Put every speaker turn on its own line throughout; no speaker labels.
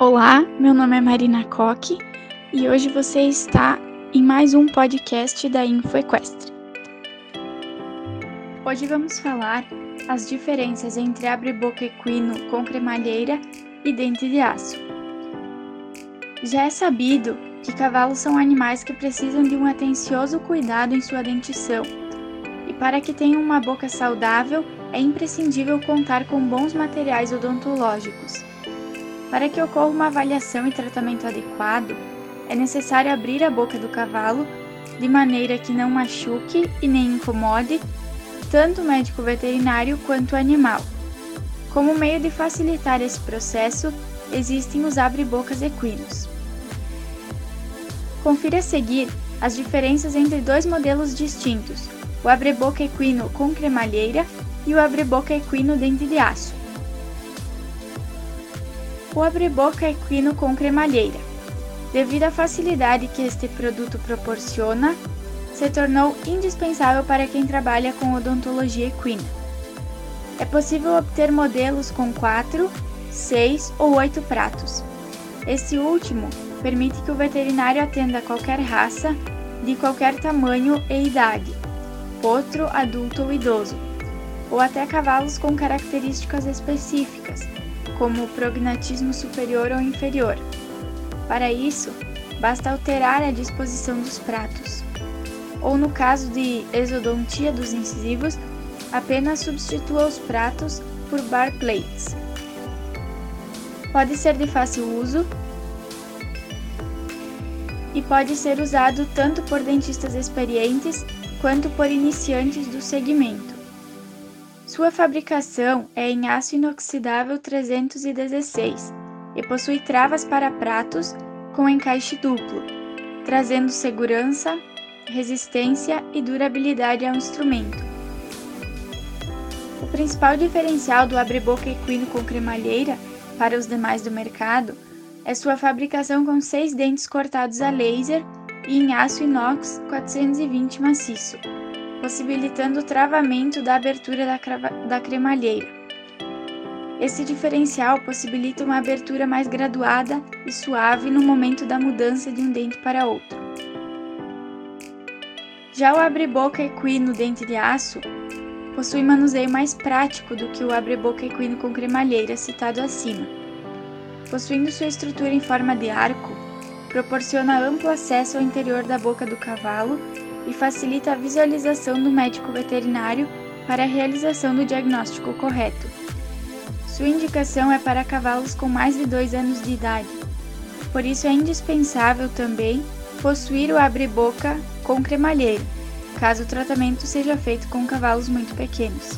Olá, meu nome é Marina Coque e hoje você está em mais um podcast da InfoEquestre. Hoje vamos falar as diferenças entre abre-boca equino com cremalheira e dente de aço. Já é sabido que cavalos são animais que precisam de um atencioso cuidado em sua dentição, e para que tenham uma boca saudável é imprescindível contar com bons materiais odontológicos. Para que ocorra uma avaliação e tratamento adequado, é necessário abrir a boca do cavalo de maneira que não machuque e nem incomode tanto o médico veterinário quanto o animal. Como meio de facilitar esse processo, existem os abre-bocas equinos. Confira a seguir as diferenças entre dois modelos distintos, o abre-boca equino com cremalheira e o abre-boca equino dente de aço. O abre-boca equino com cremalheira. Devido à facilidade que este produto proporciona, se tornou indispensável para quem trabalha com odontologia equina. É possível obter modelos com 4, 6 ou 8 pratos. Esse último permite que o veterinário atenda qualquer raça, de qualquer tamanho e idade, potro, adulto ou idoso, ou até cavalos com características específicas, como prognatismo superior ou inferior. Para isso, basta alterar a disposição dos pratos. Ou no caso de exodontia dos incisivos, apenas substitua os pratos por bar plates. Pode ser de fácil uso e pode ser usado tanto por dentistas experientes quanto por iniciantes do segmento. Sua fabricação é em aço inoxidável 316 e possui travas para pratos com encaixe duplo, trazendo segurança, resistência e durabilidade ao instrumento. O principal diferencial do abre-boca equino com cremalheira para os demais do mercado é sua fabricação com seis dentes cortados a laser e em aço inox 420 maciço possibilitando o travamento da abertura da, da cremalheira. Esse diferencial possibilita uma abertura mais graduada e suave no momento da mudança de um dente para outro. Já o abre-boca equino dente de aço possui manuseio mais prático do que o abre-boca equino com cremalheira citado acima. Possuindo sua estrutura em forma de arco, proporciona amplo acesso ao interior da boca do cavalo e facilita a visualização do médico veterinário para a realização do diagnóstico correto. Sua indicação é para cavalos com mais de 2 anos de idade, por isso é indispensável também possuir o abre-boca com cremalheiro, caso o tratamento seja feito com cavalos muito pequenos.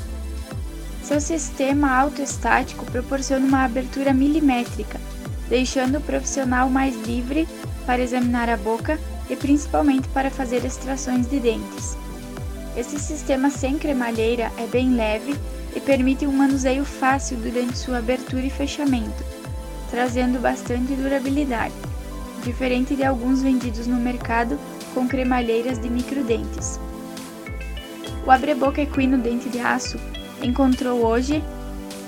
Seu sistema autoestático proporciona uma abertura milimétrica, deixando o profissional mais livre para examinar a boca e principalmente para fazer extrações de dentes. Esse sistema sem cremalheira é bem leve e permite um manuseio fácil durante sua abertura e fechamento, trazendo bastante durabilidade, diferente de alguns vendidos no mercado com cremalheiras de microdentes. O abre-boca equino dente de aço encontrou hoje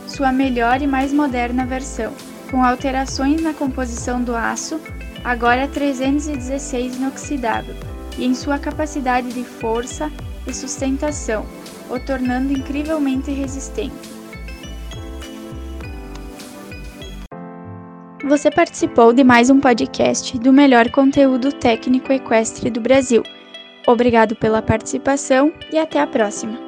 sua melhor e mais moderna versão, com alterações na composição do aço agora 316 inoxidável, e em sua capacidade de força e sustentação, o tornando incrivelmente resistente. Você participou de mais um podcast do melhor conteúdo técnico equestre do Brasil. Obrigado pela participação e até a próxima!